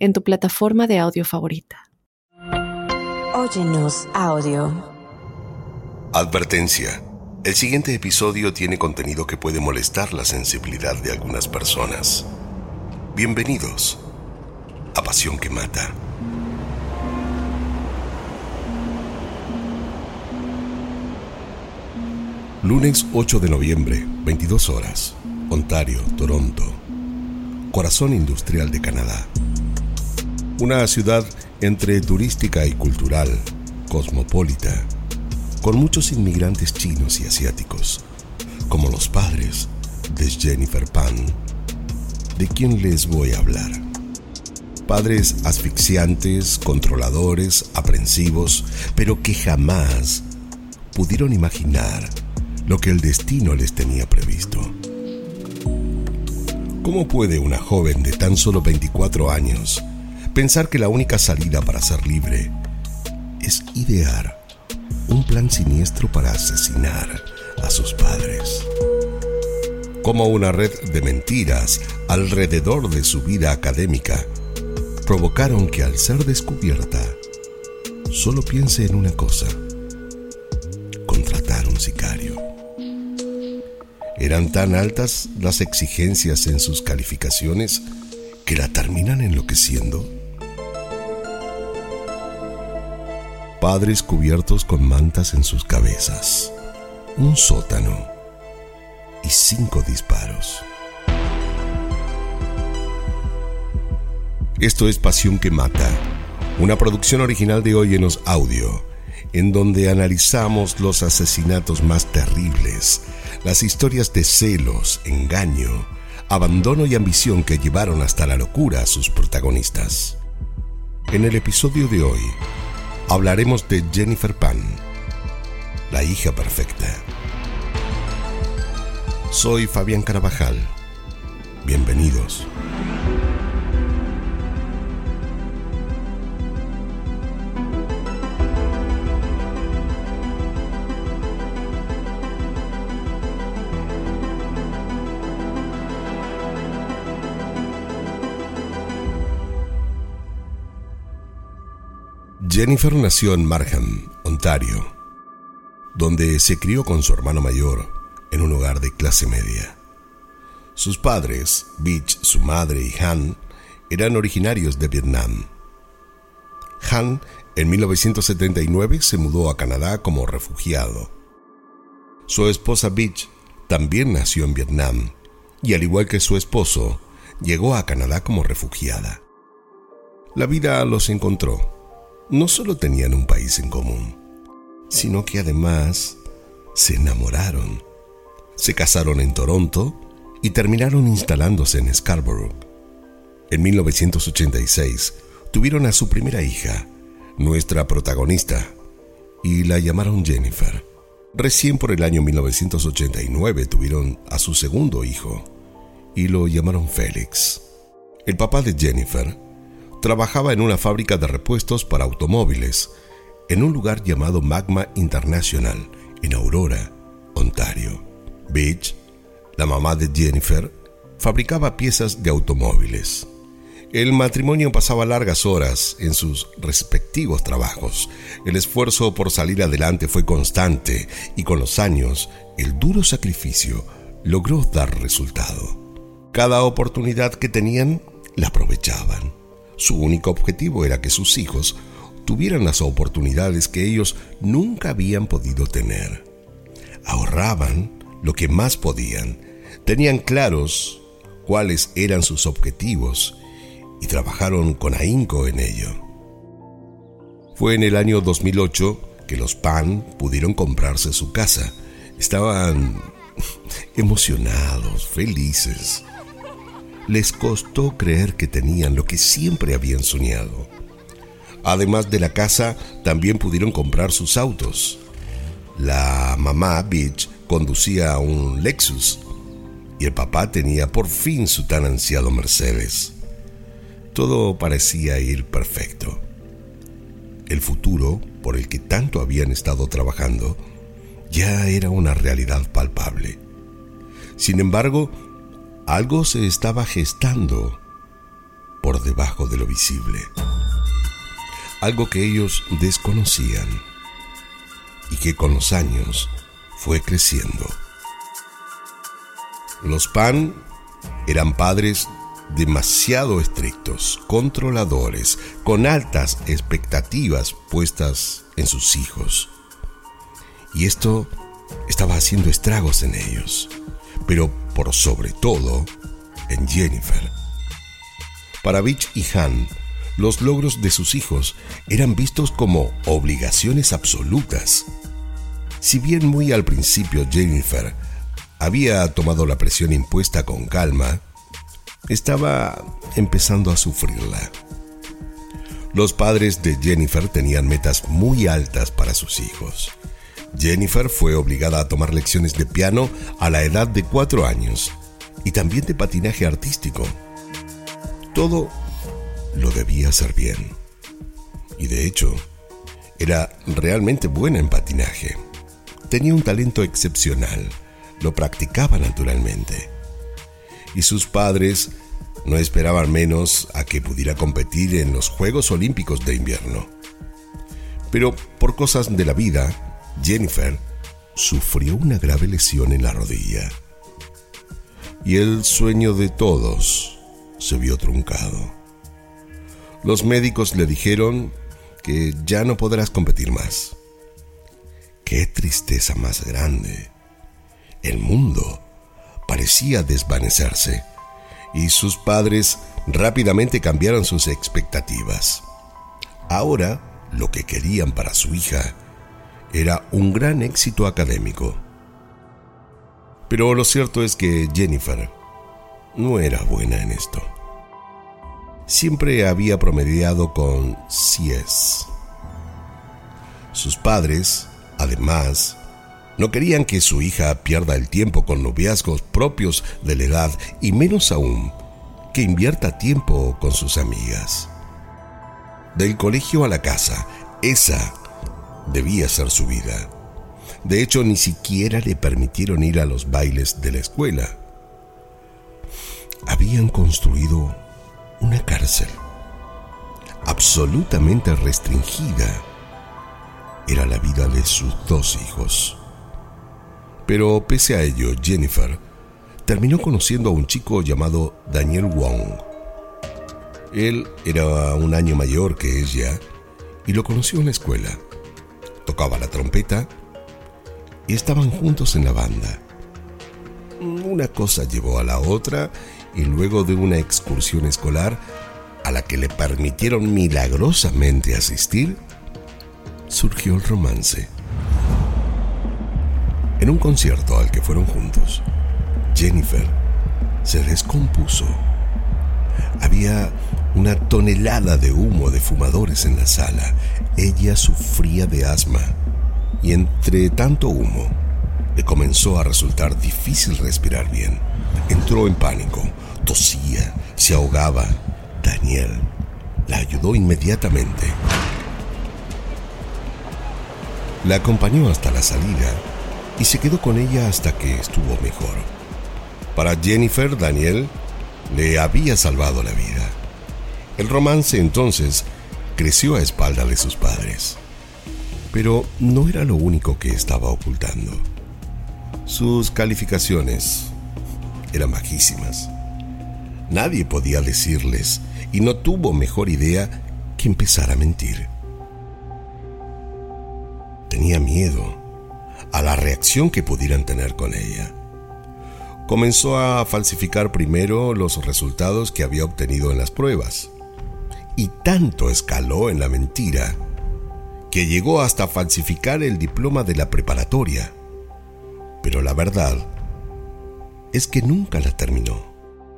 en tu plataforma de audio favorita. Óyenos audio. Advertencia. El siguiente episodio tiene contenido que puede molestar la sensibilidad de algunas personas. Bienvenidos a Pasión que Mata. Lunes 8 de noviembre, 22 horas. Ontario, Toronto. Corazón industrial de Canadá una ciudad entre turística y cultural, cosmopolita, con muchos inmigrantes chinos y asiáticos, como los padres de Jennifer Pan, de quien les voy a hablar. Padres asfixiantes, controladores, aprensivos, pero que jamás pudieron imaginar lo que el destino les tenía previsto. ¿Cómo puede una joven de tan solo 24 años pensar que la única salida para ser libre es idear un plan siniestro para asesinar a sus padres. Como una red de mentiras alrededor de su vida académica provocaron que al ser descubierta solo piense en una cosa, contratar un sicario. Eran tan altas las exigencias en sus calificaciones que la terminan enloqueciendo padres cubiertos con mantas en sus cabezas, un sótano y cinco disparos. Esto es Pasión que Mata, una producción original de Óyenos Audio, en donde analizamos los asesinatos más terribles, las historias de celos, engaño, abandono y ambición que llevaron hasta la locura a sus protagonistas. En el episodio de hoy, hablaremos de Jennifer Pan, la hija perfecta. Soy Fabián Carabajal. Bienvenidos. Jennifer nació en Markham, Ontario, donde se crió con su hermano mayor en un hogar de clase media. Sus padres, Beach, su madre y Han, eran originarios de Vietnam. Han, en 1979, se mudó a Canadá como refugiado. Su esposa Beach también nació en Vietnam y al igual que su esposo, llegó a Canadá como refugiada. La vida los encontró no solo tenían un país en común, sino que además se enamoraron. Se casaron en Toronto y terminaron instalándose en Scarborough. En 1986 tuvieron a su primera hija, nuestra protagonista, y la llamaron Jennifer. Recién por el año 1989 tuvieron a su segundo hijo y lo llamaron Félix. El papá de Jennifer trabajaba en una fábrica de repuestos para automóviles en un lugar llamado Magma International, en Aurora, Ontario. Beach, la mamá de Jennifer, fabricaba piezas de automóviles. El matrimonio pasaba largas horas en sus respectivos trabajos. El esfuerzo por salir adelante fue constante y con los años el duro sacrificio logró dar resultado. Cada oportunidad que tenían la aprovechaban. Su único objetivo era que sus hijos tuvieran las oportunidades que ellos nunca habían podido tener. Ahorraban lo que más podían, tenían claros cuáles eran sus objetivos y trabajaron con ahínco en ello. Fue en el año 2008 que los Pan pudieron comprarse su casa. Estaban emocionados, felices les costó creer que tenían lo que siempre habían soñado. Además de la casa, también pudieron comprar sus autos. La mamá, Beach, conducía un Lexus y el papá tenía por fin su tan ansiado Mercedes. Todo parecía ir perfecto. El futuro, por el que tanto habían estado trabajando, ya era una realidad palpable. Sin embargo, algo se estaba gestando por debajo de lo visible. Algo que ellos desconocían y que con los años fue creciendo. Los Pan eran padres demasiado estrictos, controladores, con altas expectativas puestas en sus hijos. Y esto estaba haciendo estragos en ellos, pero por sobre todo en Jennifer. Para Beach y Han, los logros de sus hijos eran vistos como obligaciones absolutas. Si bien muy al principio Jennifer había tomado la presión impuesta con calma, estaba empezando a sufrirla. Los padres de Jennifer tenían metas muy altas para sus hijos. Jennifer fue obligada a tomar lecciones de piano a la edad de cuatro años y también de patinaje artístico. Todo lo debía hacer bien. Y de hecho, era realmente buena en patinaje. Tenía un talento excepcional lo practicaba naturalmente. Y sus padres no esperaban menos a que pudiera competir en los Juegos Olímpicos de invierno. Pero por cosas de la vida, Jennifer sufrió una grave lesión en la rodilla. Y el sueño de todos se vio truncado. Los médicos le dijeron que ya no podrás competir más. Qué tristeza más grande el mundo parecía desvanecerse y sus padres rápidamente cambiaron sus expectativas. Ahora, lo que querían para su hija era un gran éxito académico. Pero lo cierto es que Jennifer no era buena en esto. Siempre había promediado con CS. Sus padres, además, no querían que su hija pierda el tiempo con noviazgos propios de la edad y menos aún que invierta tiempo con sus amigas. Del colegio a la casa, esa debía ser su vida. De hecho, ni siquiera le permitieron ir a los bailes de la escuela. Habían construido una cárcel absolutamente restringida. Era la vida de sus dos hijos. Pero pese a ello, Jennifer terminó conociendo a un chico llamado Daniel Wong. Él era un año mayor que ella y lo conoció en la escuela. Tocaba la trompeta y estaban juntos en la banda. Una cosa llevó a la otra y luego de una excursión escolar a la que le permitieron milagrosamente asistir, surgió el romance. En un concierto al que fueron juntos, Jennifer se descompuso. Había una tonelada de humo de fumadores en la sala. Ella sufría de asma y entre tanto humo le comenzó a resultar difícil respirar bien. Entró en pánico, tosía, se ahogaba. Daniel la ayudó inmediatamente. La acompañó hasta la salida y se quedó con ella hasta que estuvo mejor. Para Jennifer, Daniel le había salvado la vida. El romance entonces creció a espalda de sus padres. Pero no era lo único que estaba ocultando. Sus calificaciones eran bajísimas. Nadie podía decirles y no tuvo mejor idea que empezar a mentir. Tenía miedo a la reacción que pudieran tener con ella. Comenzó a falsificar primero los resultados que había obtenido en las pruebas. Y tanto escaló en la mentira que llegó hasta falsificar el diploma de la preparatoria. Pero la verdad es que nunca la terminó.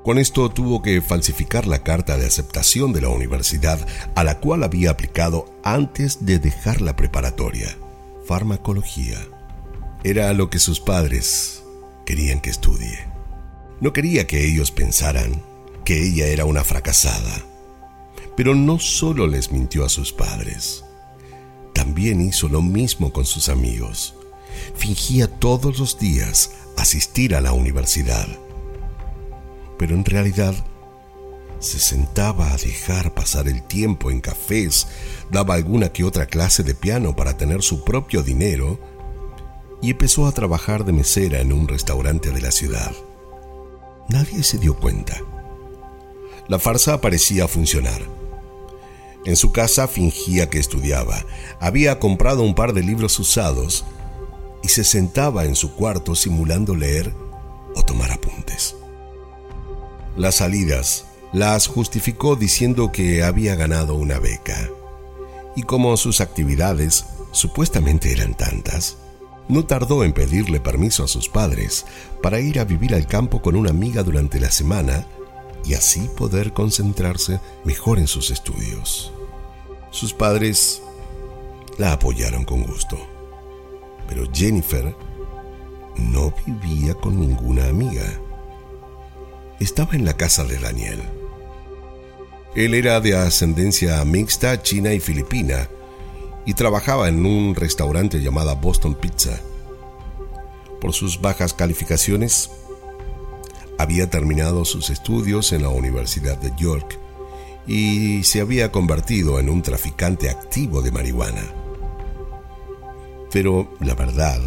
Con esto tuvo que falsificar la carta de aceptación de la universidad a la cual había aplicado antes de dejar la preparatoria. Farmacología. Era lo que sus padres querían que estudie. No quería que ellos pensaran que ella era una fracasada. Pero no solo les mintió a sus padres, también hizo lo mismo con sus amigos. Fingía todos los días asistir a la universidad pero en realidad se sentaba a dejar pasar el tiempo en cafés, daba alguna que otra clase de piano para tener su propio dinero y empezó a trabajar de mesera en un restaurante de la ciudad. Nadie se dio cuenta. La farsa parecía funcionar. En su casa fingía que estudiaba, había comprado un par de libros usados y se sentaba en su cuarto simulando leer o tomar apuntes. Las salidas las justificó diciendo que había ganado una beca. Y como sus actividades supuestamente eran tantas, no tardó en pedirle permiso a sus padres para ir a vivir al campo con una amiga durante la semana y así poder concentrarse mejor en sus estudios. Sus padres la apoyaron con gusto, pero Jennifer no vivía con ninguna amiga estaba en la casa de Daniel. Él era de ascendencia mixta china y filipina y trabajaba en un restaurante llamado Boston Pizza. Por sus bajas calificaciones, había terminado sus estudios en la Universidad de York y se había convertido en un traficante activo de marihuana. Pero la verdad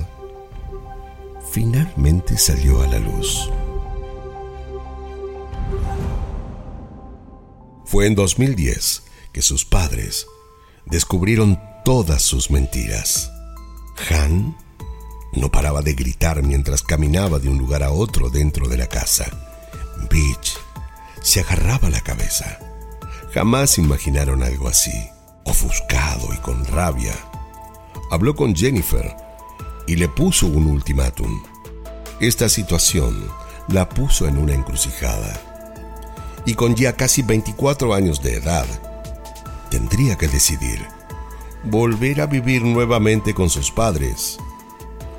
finalmente salió a la luz. Fue en 2010 que sus padres descubrieron todas sus mentiras. Han no paraba de gritar mientras caminaba de un lugar a otro dentro de la casa. Beach se agarraba la cabeza. Jamás imaginaron algo así, ofuscado y con rabia. Habló con Jennifer y le puso un ultimátum. Esta situación la puso en una encrucijada y con ya casi 24 años de edad, tendría que decidir volver a vivir nuevamente con sus padres,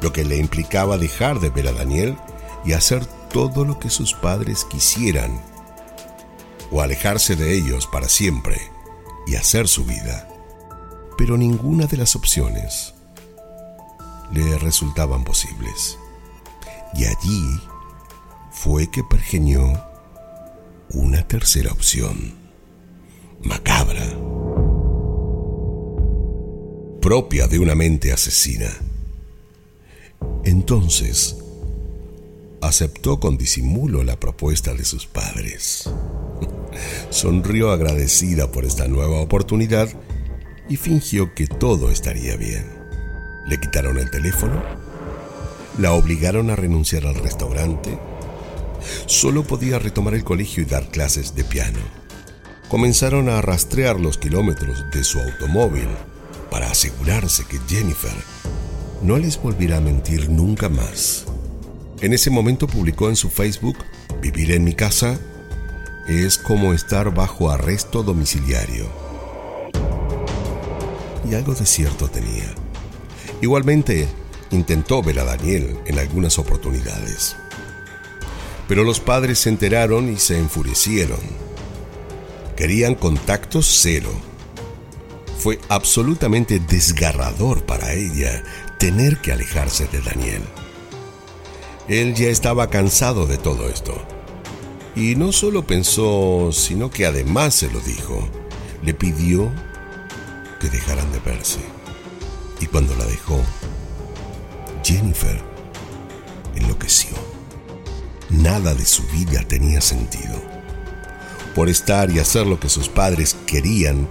lo que le implicaba dejar de ver a Daniel y hacer todo lo que sus padres quisieran, o alejarse de ellos para siempre y hacer su vida. Pero ninguna de las opciones le resultaban posibles. Y allí fue que pergeñó una tercera opción, macabra, propia de una mente asesina. Entonces, aceptó con disimulo la propuesta de sus padres. Sonrió agradecida por esta nueva oportunidad y fingió que todo estaría bien. Le quitaron el teléfono, la obligaron a renunciar al restaurante, solo podía retomar el colegio y dar clases de piano. Comenzaron a rastrear los kilómetros de su automóvil para asegurarse que Jennifer no les volviera a mentir nunca más. En ese momento publicó en su Facebook, Vivir en mi casa es como estar bajo arresto domiciliario. Y algo de cierto tenía. Igualmente, intentó ver a Daniel en algunas oportunidades. Pero los padres se enteraron y se enfurecieron. Querían contacto cero. Fue absolutamente desgarrador para ella tener que alejarse de Daniel. Él ya estaba cansado de todo esto. Y no solo pensó, sino que además se lo dijo. Le pidió que dejaran de verse. Y cuando la dejó, Jennifer enloqueció. Nada de su vida tenía sentido. Por estar y hacer lo que sus padres querían,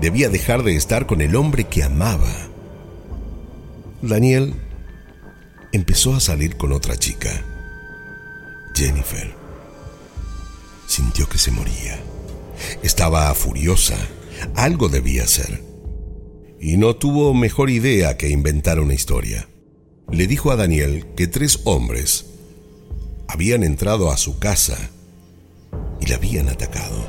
debía dejar de estar con el hombre que amaba. Daniel empezó a salir con otra chica, Jennifer. Sintió que se moría. Estaba furiosa. Algo debía hacer. Y no tuvo mejor idea que inventar una historia. Le dijo a Daniel que tres hombres habían entrado a su casa y la habían atacado.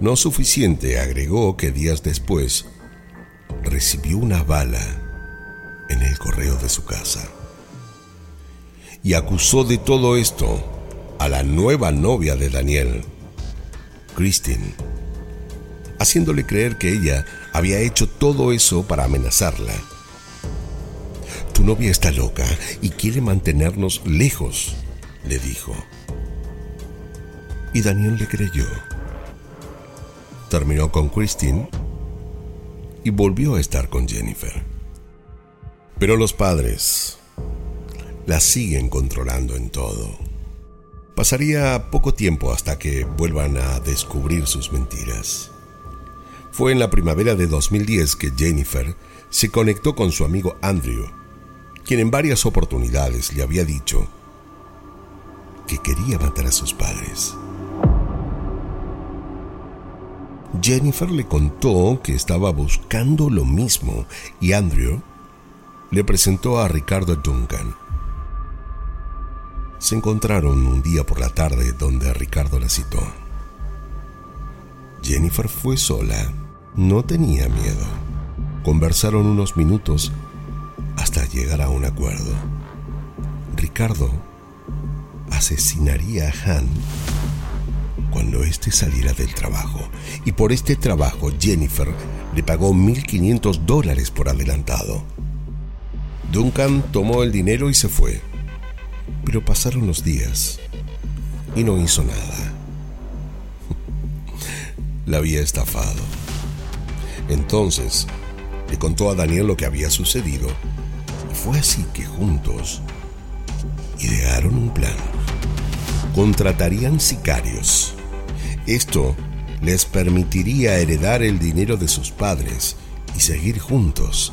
No suficiente, agregó que días después recibió una bala en el correo de su casa. Y acusó de todo esto a la nueva novia de Daniel, Christine, haciéndole creer que ella había hecho todo eso para amenazarla. Tu novia está loca y quiere mantenernos lejos, le dijo. Y Daniel le creyó. Terminó con Christine y volvió a estar con Jennifer. Pero los padres la siguen controlando en todo. Pasaría poco tiempo hasta que vuelvan a descubrir sus mentiras. Fue en la primavera de 2010 que Jennifer se conectó con su amigo Andrew, quien en varias oportunidades le había dicho que quería matar a sus padres. Jennifer le contó que estaba buscando lo mismo y Andrew le presentó a Ricardo Duncan. Se encontraron un día por la tarde donde Ricardo la citó. Jennifer fue sola, no tenía miedo. Conversaron unos minutos hasta llegar a un acuerdo. Ricardo asesinaría a Han cuando éste saliera del trabajo. Y por este trabajo Jennifer le pagó 1.500 dólares por adelantado. Duncan tomó el dinero y se fue. Pero pasaron los días y no hizo nada. La había estafado. Entonces le contó a Daniel lo que había sucedido. Y fue así que juntos idearon un plan. Contratarían sicarios esto les permitiría heredar el dinero de sus padres y seguir juntos,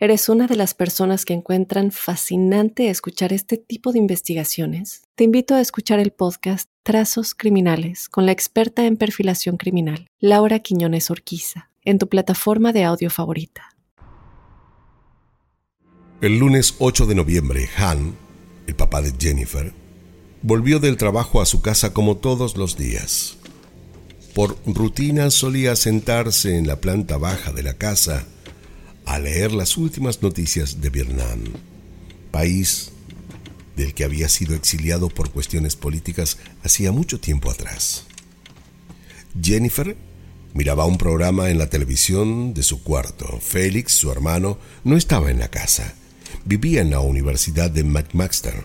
¿Eres una de las personas que encuentran fascinante escuchar este tipo de investigaciones? Te invito a escuchar el podcast Trazos Criminales con la experta en perfilación criminal, Laura Quiñones Orquiza, en tu plataforma de audio favorita. El lunes 8 de noviembre, Han, el papá de Jennifer, volvió del trabajo a su casa como todos los días. Por rutina solía sentarse en la planta baja de la casa a leer las últimas noticias de Vietnam, país del que había sido exiliado por cuestiones políticas hacía mucho tiempo atrás. Jennifer miraba un programa en la televisión de su cuarto. Félix, su hermano, no estaba en la casa. Vivía en la Universidad de McMaster.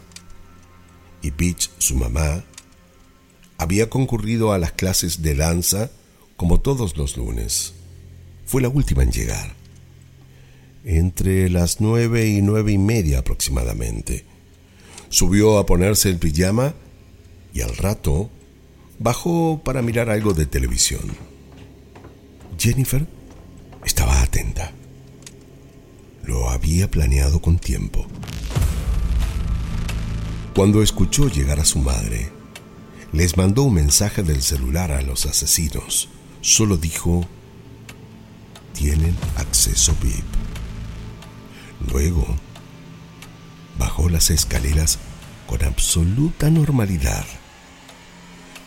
Y Peach, su mamá, había concurrido a las clases de danza como todos los lunes. Fue la última en llegar entre las nueve y nueve y media aproximadamente. Subió a ponerse el pijama y al rato bajó para mirar algo de televisión. Jennifer estaba atenta. Lo había planeado con tiempo. Cuando escuchó llegar a su madre, les mandó un mensaje del celular a los asesinos. Solo dijo, tienen acceso VIP. Luego, bajó las escaleras con absoluta normalidad.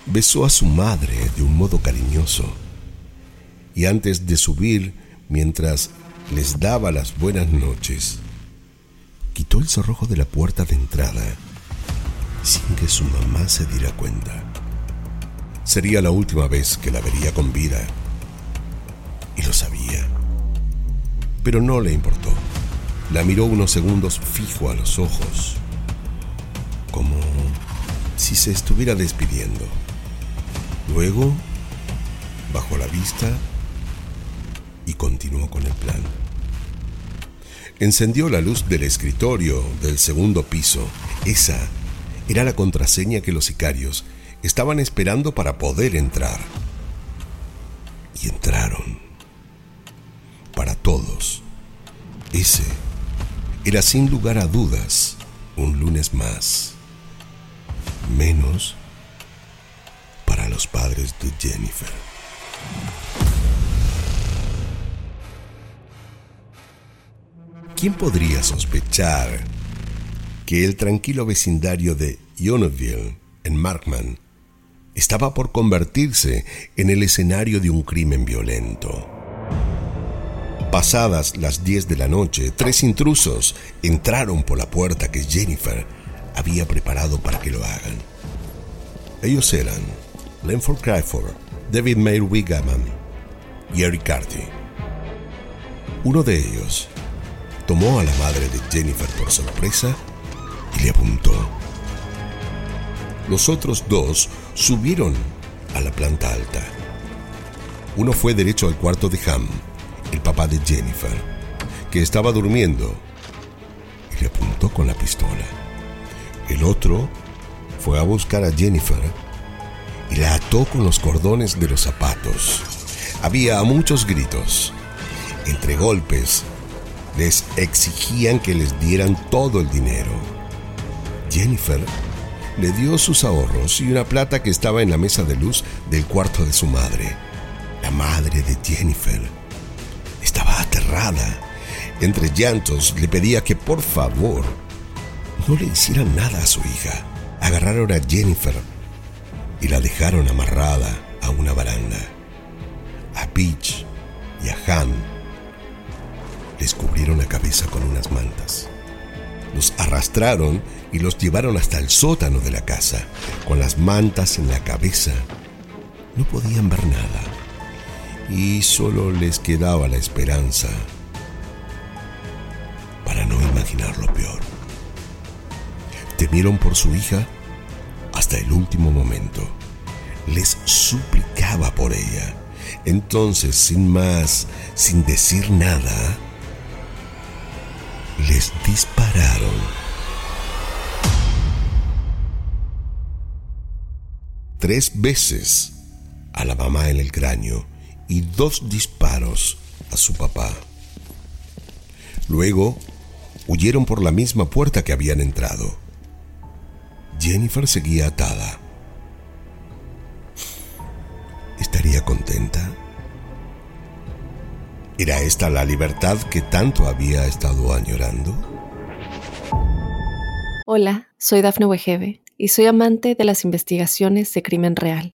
Besó a su madre de un modo cariñoso y antes de subir, mientras les daba las buenas noches, quitó el cerrojo de la puerta de entrada sin que su mamá se diera cuenta. Sería la última vez que la vería con vida. Y lo sabía. Pero no le importó. La miró unos segundos fijo a los ojos, como si se estuviera despidiendo. Luego bajó la vista y continuó con el plan. Encendió la luz del escritorio del segundo piso. Esa era la contraseña que los sicarios estaban esperando para poder entrar. Y entraron. Para todos. Ese era sin lugar a dudas un lunes más. Menos para los padres de Jennifer. ¿Quién podría sospechar que el tranquilo vecindario de Yonoville, en Markman, estaba por convertirse en el escenario de un crimen violento? Pasadas las 10 de la noche, tres intrusos entraron por la puerta que Jennifer había preparado para que lo hagan. Ellos eran Lenford Crawford, David Mayer Wigaman y Eric Carty. Uno de ellos tomó a la madre de Jennifer por sorpresa y le apuntó. Los otros dos subieron a la planta alta. Uno fue derecho al cuarto de Ham, el papá de Jennifer, que estaba durmiendo, y le apuntó con la pistola. El otro fue a buscar a Jennifer y la ató con los cordones de los zapatos. Había muchos gritos. Entre golpes, les exigían que les dieran todo el dinero. Jennifer le dio sus ahorros y una plata que estaba en la mesa de luz del cuarto de su madre. La madre de Jennifer Entre llantos le pedía que por favor no le hicieran nada a su hija. Agarraron a Jennifer y la dejaron amarrada a una baranda. A Peach y a Han les cubrieron la cabeza con unas mantas. Los arrastraron y los llevaron hasta el sótano de la casa. Con las mantas en la cabeza, no podían ver nada y solo les quedaba la esperanza para no imaginar lo peor. Temieron por su hija hasta el último momento. Les suplicaba por ella. Entonces, sin más, sin decir nada, les dispararon. Tres veces a la mamá en el cráneo y dos disparos a su papá. Luego huyeron por la misma puerta que habían entrado. Jennifer seguía atada. ¿Estaría contenta? ¿Era esta la libertad que tanto había estado añorando? Hola, soy Dafne Wegebe y soy amante de las investigaciones de crimen real.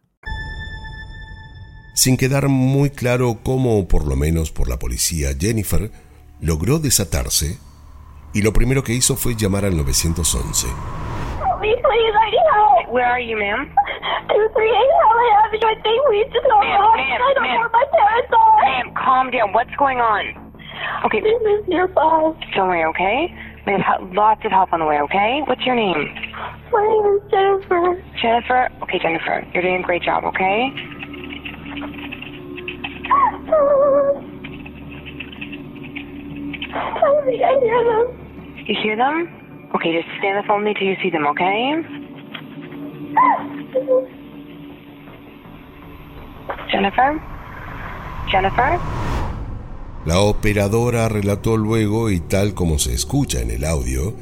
Sin quedar muy claro cómo, por lo menos por la policía, Jennifer logró desatarse y lo primero que hizo fue llamar al 911. Where are you, ma'am? 238 Holly Avenue. I think we just go Ma'am, home. ma'am, I don't ma'am. want my parents on. Ma'am, calm down. What's going on? Okay, This is your fault. don't worry, okay? We have lots of help on the way, okay? What's your name? My name is Jennifer. Jennifer? Okay, Jennifer, you're doing a great job, okay? Them. You hear them? Okay, just stay on the phone until you see them, okay? Jennifer? Jennifer? La operadora relató luego, y tal como se escucha en el audio,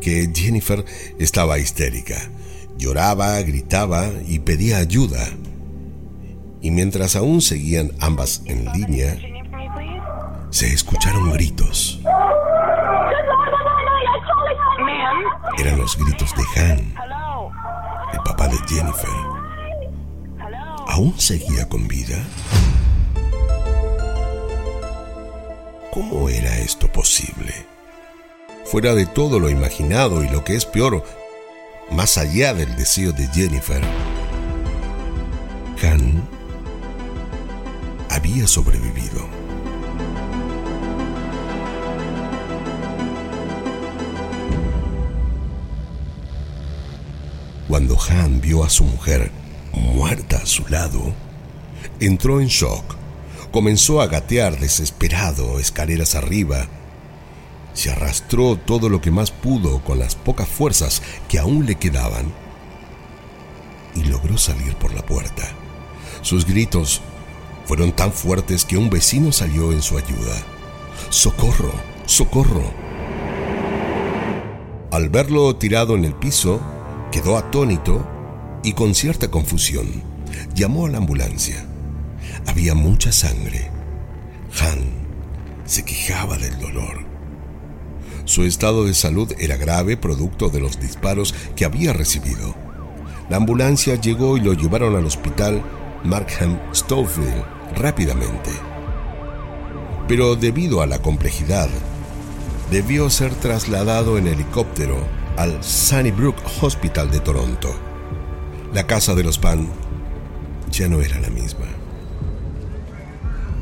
que Jennifer estaba histérica. Lloraba, gritaba y pedía ayuda. Y mientras aún seguían ambas en línea, se escucharon gritos. Eran los gritos de Han, el papá de Jennifer. ¿Aún seguía con vida? ¿Cómo era esto posible? Fuera de todo lo imaginado y lo que es peor, más allá del deseo de Jennifer, Han había sobrevivido. Han vio a su mujer muerta a su lado, entró en shock. Comenzó a gatear desesperado escaleras arriba. Se arrastró todo lo que más pudo con las pocas fuerzas que aún le quedaban y logró salir por la puerta. Sus gritos fueron tan fuertes que un vecino salió en su ayuda. ¡Socorro! ¡Socorro! Al verlo tirado en el piso, quedó atónito y con cierta confusión llamó a la ambulancia. Había mucha sangre. Han se quejaba del dolor. Su estado de salud era grave producto de los disparos que había recibido. La ambulancia llegó y lo llevaron al hospital Markham Stouffville rápidamente. Pero debido a la complejidad, debió ser trasladado en helicóptero al Sunnybrook Hospital de Toronto. La casa de los Pan ya no era la misma.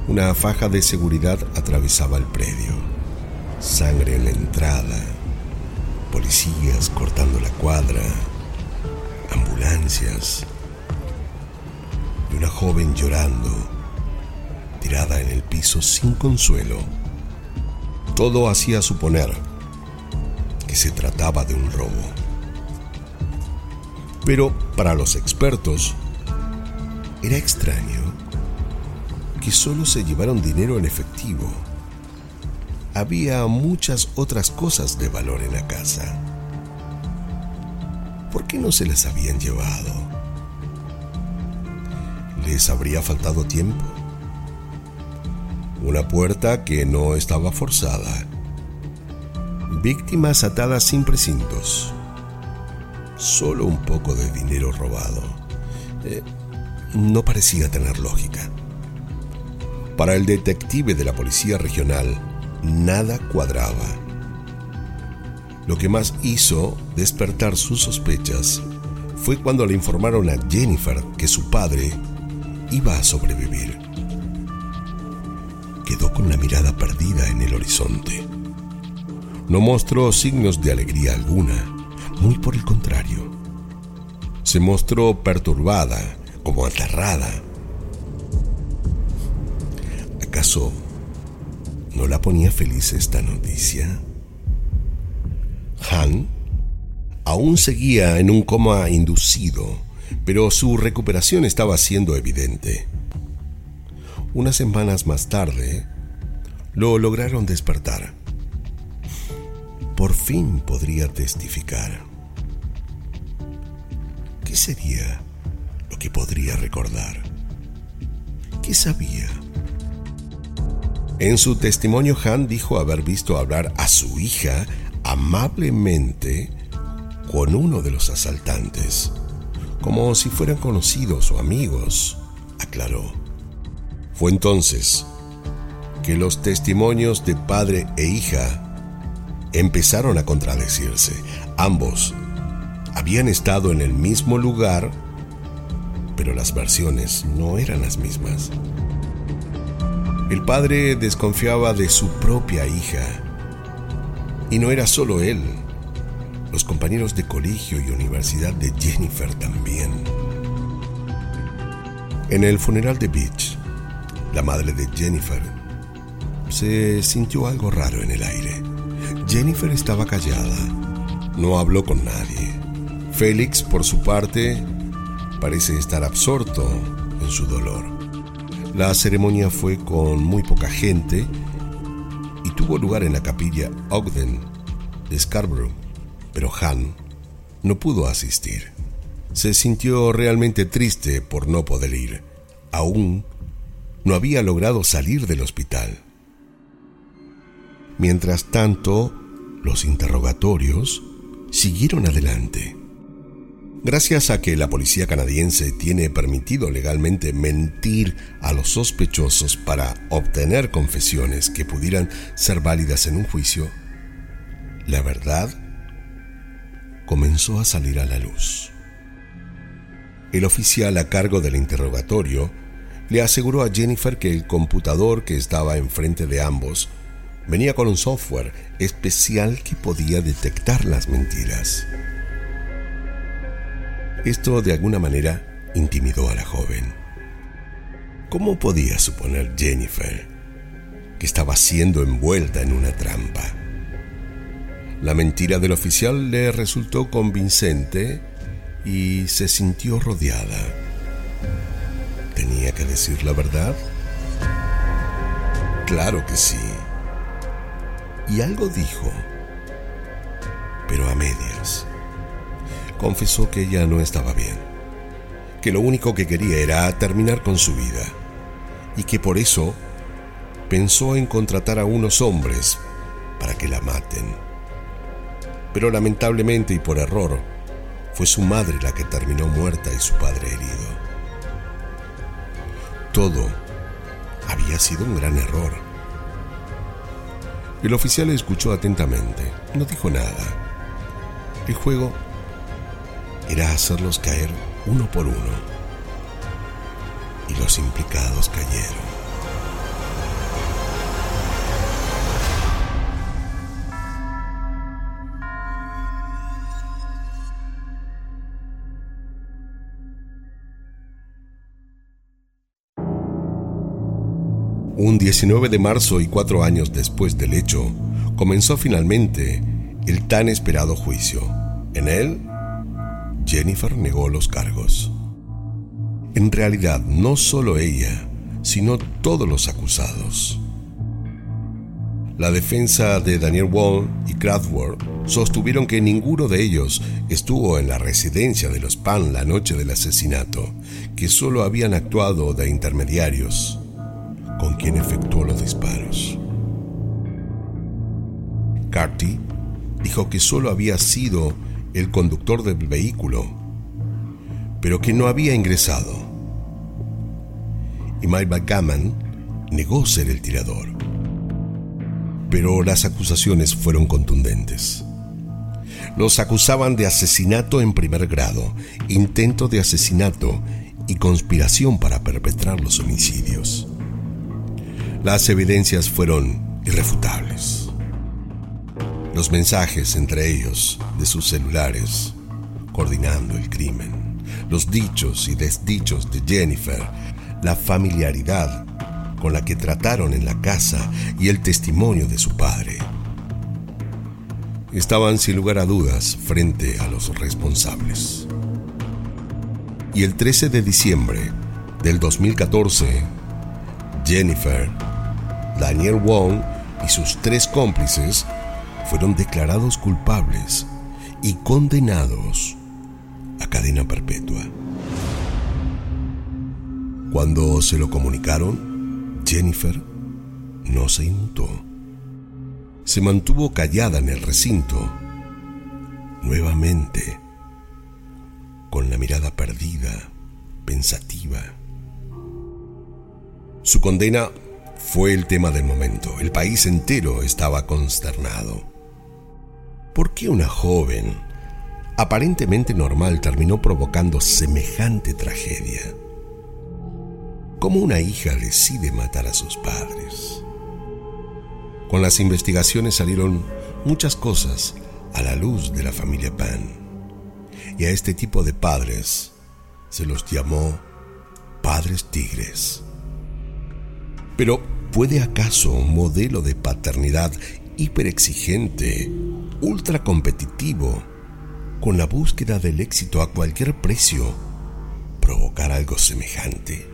Una faja de seguridad atravesaba el predio. Sangre en la entrada. Policías cortando la cuadra. Ambulancias. Y una joven llorando, en el piso sin consuelo. Todo hacía suponer que se trataba de un robo. Pero para los expertos, era extraño que solo se llevaron dinero en efectivo. Había muchas otras cosas de valor en la casa. ¿Por qué no se las habían llevado? ¿Les habría faltado tiempo? Una puerta que no estaba forzada. Víctimas atadas sin precintos. Solo un poco de dinero robado. Eh, no parecía tener lógica. Para el detective de la policía regional, nada cuadraba. Lo que más hizo despertar sus sospechas fue cuando le informaron a Jennifer que su padre iba a sobrevivir. Quedó con la mirada perdida en el horizonte. No mostró signos de alegría alguna, muy por el contrario. Se mostró perturbada como aterrada. ¿Acaso no la ponía feliz esta noticia? Han aún seguía en un coma inducido, pero su recuperación estaba siendo evidente. Unas semanas más tarde, lo lograron despertar. Por fin podría testificar. ¿Qué sería que podría recordar. ¿Qué sabía? En su testimonio, Han dijo haber visto hablar a su hija amablemente con uno de los asaltantes, como si fueran conocidos o amigos, aclaró. Fue entonces que los testimonios de padre e hija empezaron a contradecirse. Ambos habían estado en el mismo lugar pero las versiones no eran las mismas. El padre desconfiaba de su propia hija. Y no era solo él. Los compañeros de colegio y universidad de Jennifer también. En el funeral de Beach, la madre de Jennifer, se sintió algo raro en el aire. Jennifer estaba callada. No habló con nadie. Félix, por su parte, parece estar absorto en su dolor. La ceremonia fue con muy poca gente y tuvo lugar en la capilla Ogden de Scarborough, pero Han no pudo asistir. Se sintió realmente triste por no poder ir. Aún no había logrado salir del hospital. Mientras tanto, los interrogatorios siguieron adelante. Gracias a que la policía canadiense tiene permitido legalmente mentir a los sospechosos para obtener confesiones que pudieran ser válidas en un juicio, la verdad comenzó a salir a la luz. El oficial a cargo del interrogatorio le aseguró a Jennifer que el computador que estaba enfrente de ambos venía con un software especial que podía detectar las mentiras. Esto de alguna manera intimidó a la joven. ¿Cómo podía suponer Jennifer que estaba siendo envuelta en una trampa? La mentira del oficial le resultó convincente y se sintió rodeada. ¿Tenía que decir la verdad? Claro que sí. Y algo dijo, pero a medias. Confesó que ella no estaba bien, que lo único que quería era terminar con su vida y que por eso pensó en contratar a unos hombres para que la maten. Pero lamentablemente y por error, fue su madre la que terminó muerta y su padre herido. Todo había sido un gran error. El oficial escuchó atentamente, no dijo nada. El juego era hacerlos caer uno por uno. Y los implicados cayeron. Un 19 de marzo y cuatro años después del hecho, comenzó finalmente el tan esperado juicio. En él, Jennifer negó los cargos. En realidad, no solo ella, sino todos los acusados. La defensa de Daniel Wall y Craftworth sostuvieron que ninguno de ellos estuvo en la residencia de los Pan la noche del asesinato, que solo habían actuado de intermediarios con quien efectuó los disparos. Carty dijo que solo había sido el conductor del vehículo, pero que no había ingresado. Y Mike Backgammon negó ser el tirador. Pero las acusaciones fueron contundentes. Los acusaban de asesinato en primer grado, intento de asesinato y conspiración para perpetrar los homicidios. Las evidencias fueron irrefutables. Los mensajes entre ellos de sus celulares, coordinando el crimen, los dichos y desdichos de Jennifer, la familiaridad con la que trataron en la casa y el testimonio de su padre. Estaban sin lugar a dudas frente a los responsables. Y el 13 de diciembre del 2014, Jennifer Daniel Wong y sus tres cómplices fueron declarados culpables y condenados a cadena perpetua. Cuando se lo comunicaron, Jennifer no se inmutó. Se mantuvo callada en el recinto, nuevamente, con la mirada perdida, pensativa. Su condena fue el tema del momento. El país entero estaba consternado. ¿Por qué una joven, aparentemente normal, terminó provocando semejante tragedia? ¿Cómo una hija decide matar a sus padres? Con las investigaciones salieron muchas cosas a la luz de la familia Pan. Y a este tipo de padres se los llamó padres tigres. Pero, ¿puede acaso un modelo de paternidad hiperexigente, ultra competitivo, con la búsqueda del éxito a cualquier precio, provocar algo semejante?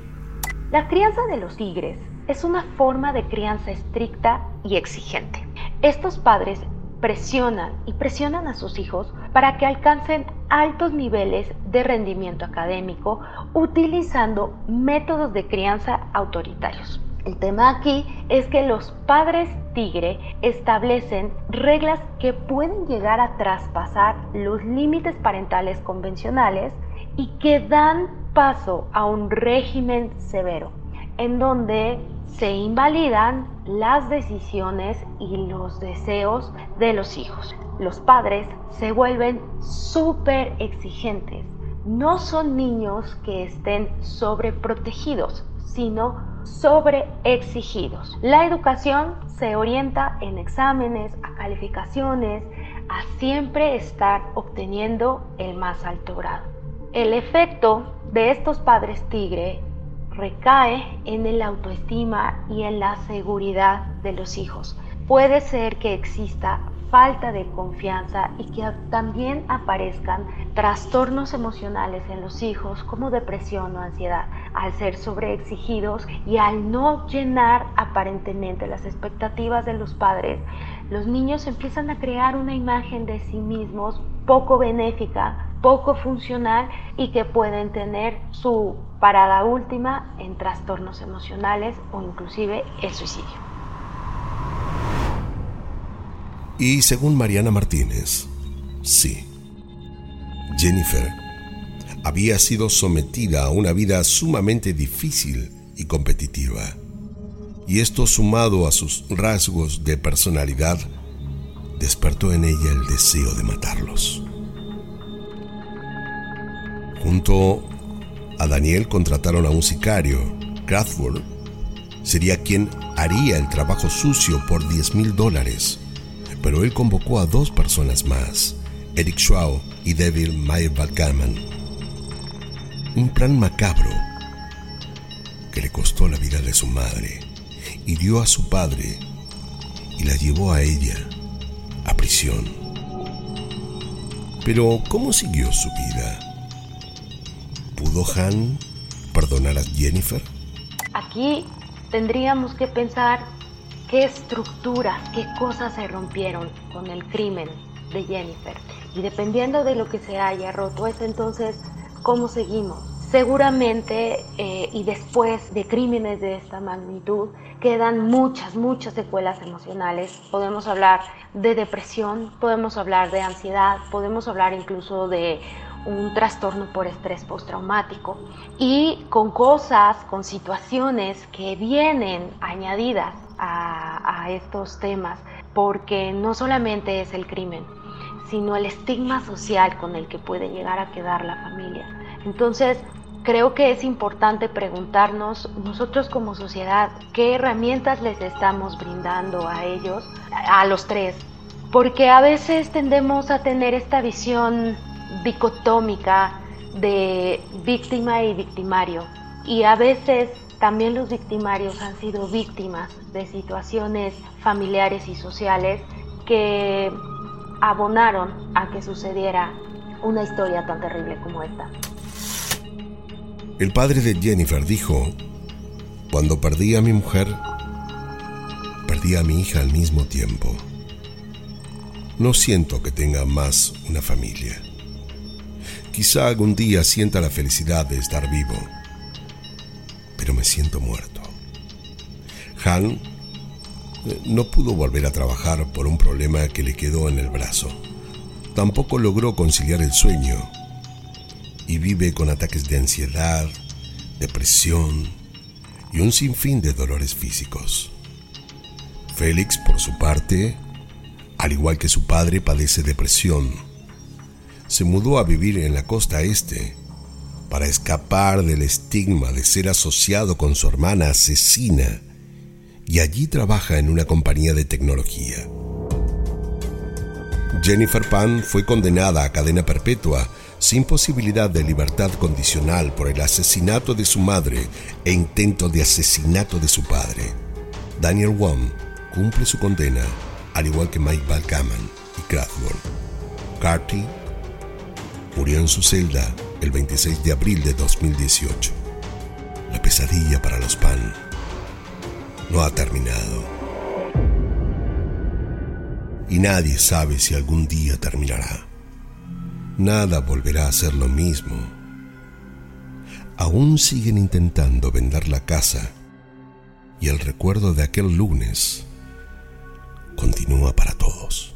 La crianza de los tigres es una forma de crianza estricta y exigente. Estos padres presionan y presionan a sus hijos para que alcancen altos niveles de rendimiento académico utilizando métodos de crianza autoritarios. El tema aquí es que los padres tigre establecen reglas que pueden llegar a traspasar los límites parentales convencionales y que dan paso a un régimen severo, en donde se invalidan las decisiones y los deseos de los hijos. Los padres se vuelven súper exigentes. No son niños que estén sobreprotegidos, sino sobre exigidos. La educación se orienta en exámenes, a calificaciones, a siempre estar obteniendo el más alto grado. El efecto de estos padres tigre recae en el autoestima y en la seguridad de los hijos. Puede ser que exista falta de confianza y que también aparezcan trastornos emocionales en los hijos como depresión o ansiedad al ser sobreexigidos y al no llenar aparentemente las expectativas de los padres, los niños empiezan a crear una imagen de sí mismos poco benéfica, poco funcional y que pueden tener su parada última en trastornos emocionales o inclusive el suicidio. Y según Mariana Martínez, sí, Jennifer había sido sometida a una vida sumamente difícil y competitiva. Y esto sumado a sus rasgos de personalidad, despertó en ella el deseo de matarlos. Junto a Daniel contrataron a un sicario, Craftworth, sería quien haría el trabajo sucio por 10 mil dólares pero él convocó a dos personas más, Eric Schwau y Devil Mayer Backgammon. Un plan macabro que le costó la vida de su madre, hirió a su padre y la llevó a ella a prisión. Pero, ¿cómo siguió su vida? ¿Pudo Han perdonar a Jennifer? Aquí tendríamos que pensar qué estructuras, qué cosas se rompieron con el crimen de Jennifer. Y dependiendo de lo que se haya roto, es entonces cómo seguimos. Seguramente, eh, y después de crímenes de esta magnitud, quedan muchas, muchas secuelas emocionales. Podemos hablar de depresión, podemos hablar de ansiedad, podemos hablar incluso de un trastorno por estrés postraumático y con cosas, con situaciones que vienen añadidas a, estos temas, porque no solamente es el crimen, sino el estigma social con el que puede llegar a quedar la familia. Entonces, creo que es importante preguntarnos nosotros como sociedad qué herramientas les estamos brindando a ellos, a los tres, porque a veces tendemos a tener esta visión dicotómica de víctima y victimario y a veces también los victimarios han sido víctimas de situaciones familiares y sociales que abonaron a que sucediera una historia tan terrible como esta. El padre de Jennifer dijo, cuando perdí a mi mujer, perdí a mi hija al mismo tiempo. No siento que tenga más una familia. Quizá algún día sienta la felicidad de estar vivo pero me siento muerto. Han eh, no pudo volver a trabajar por un problema que le quedó en el brazo. Tampoco logró conciliar el sueño y vive con ataques de ansiedad, depresión y un sinfín de dolores físicos. Félix, por su parte, al igual que su padre, padece depresión. Se mudó a vivir en la costa este para escapar del estigma de ser asociado con su hermana asesina y allí trabaja en una compañía de tecnología. Jennifer Pan fue condenada a cadena perpetua sin posibilidad de libertad condicional por el asesinato de su madre e intento de asesinato de su padre. Daniel Wong cumple su condena, al igual que Mike Balkaman y Kraftwerk. Carty murió en su celda el 26 de abril de 2018. La pesadilla para los PAN no ha terminado. Y nadie sabe si algún día terminará. Nada volverá a ser lo mismo. Aún siguen intentando vender la casa y el recuerdo de aquel lunes continúa para todos.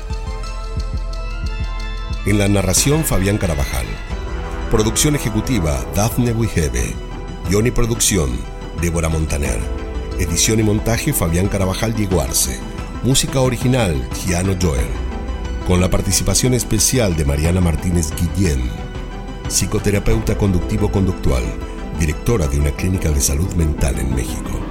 En la narración Fabián Carabajal. Producción ejecutiva Daphne Wigebe. Guión producción Débora Montaner. Edición y montaje Fabián Carabajal Diego Arce. Música original Giano Joel. Con la participación especial de Mariana Martínez Guillén, psicoterapeuta conductivo-conductual, directora de una clínica de salud mental en México.